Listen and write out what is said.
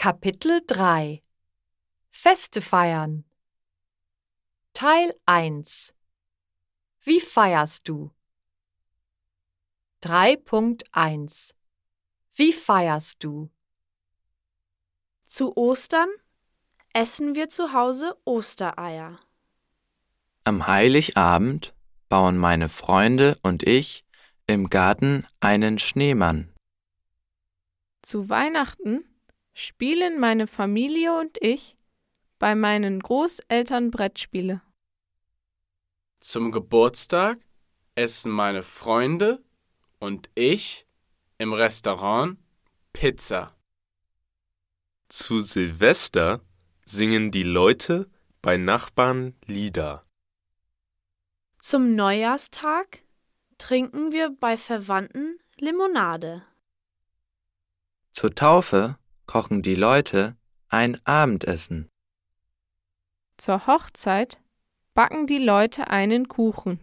Kapitel 3 Feste feiern Teil 1 Wie feierst du? 3.1 Wie feierst du? Zu Ostern essen wir zu Hause Ostereier. Am Heiligabend bauen meine Freunde und ich im Garten einen Schneemann. Zu Weihnachten spielen meine Familie und ich bei meinen Großeltern Brettspiele. Zum Geburtstag essen meine Freunde und ich im Restaurant Pizza. Zu Silvester singen die Leute bei Nachbarn Lieder. Zum Neujahrstag trinken wir bei Verwandten Limonade. Zur Taufe kochen die Leute ein Abendessen. Zur Hochzeit backen die Leute einen Kuchen.